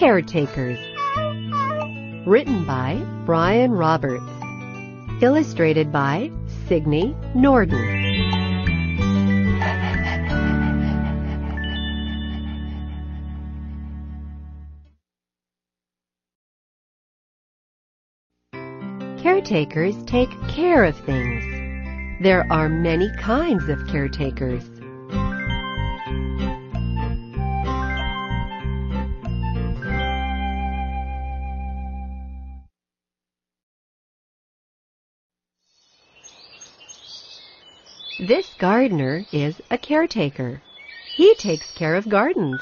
Caretakers. Written by Brian Roberts. Illustrated by Signe Norden. Caretakers take care of things. There are many kinds of caretakers. This gardener is a caretaker. He takes care of gardens.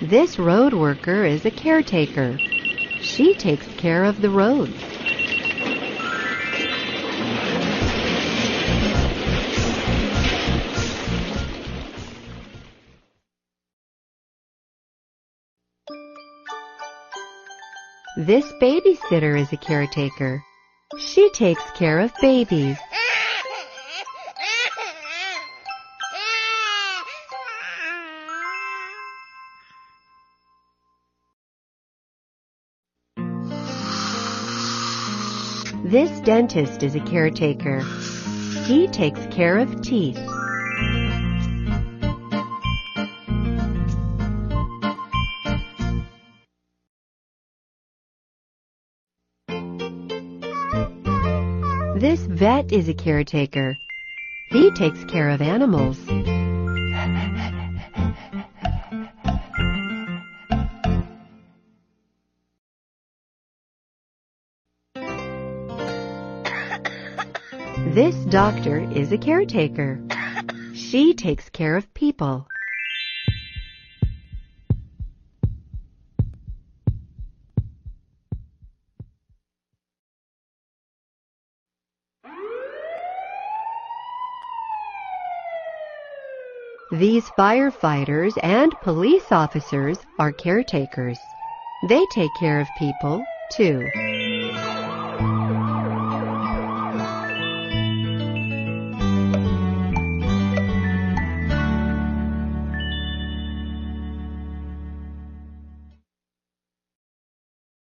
This road worker is a caretaker. She takes care of the roads. This babysitter is a caretaker. She takes care of babies. This dentist is a caretaker. He takes care of teeth. This vet is a caretaker. He takes care of animals. This doctor is a caretaker. She takes care of people. These firefighters and police officers are caretakers. They take care of people, too.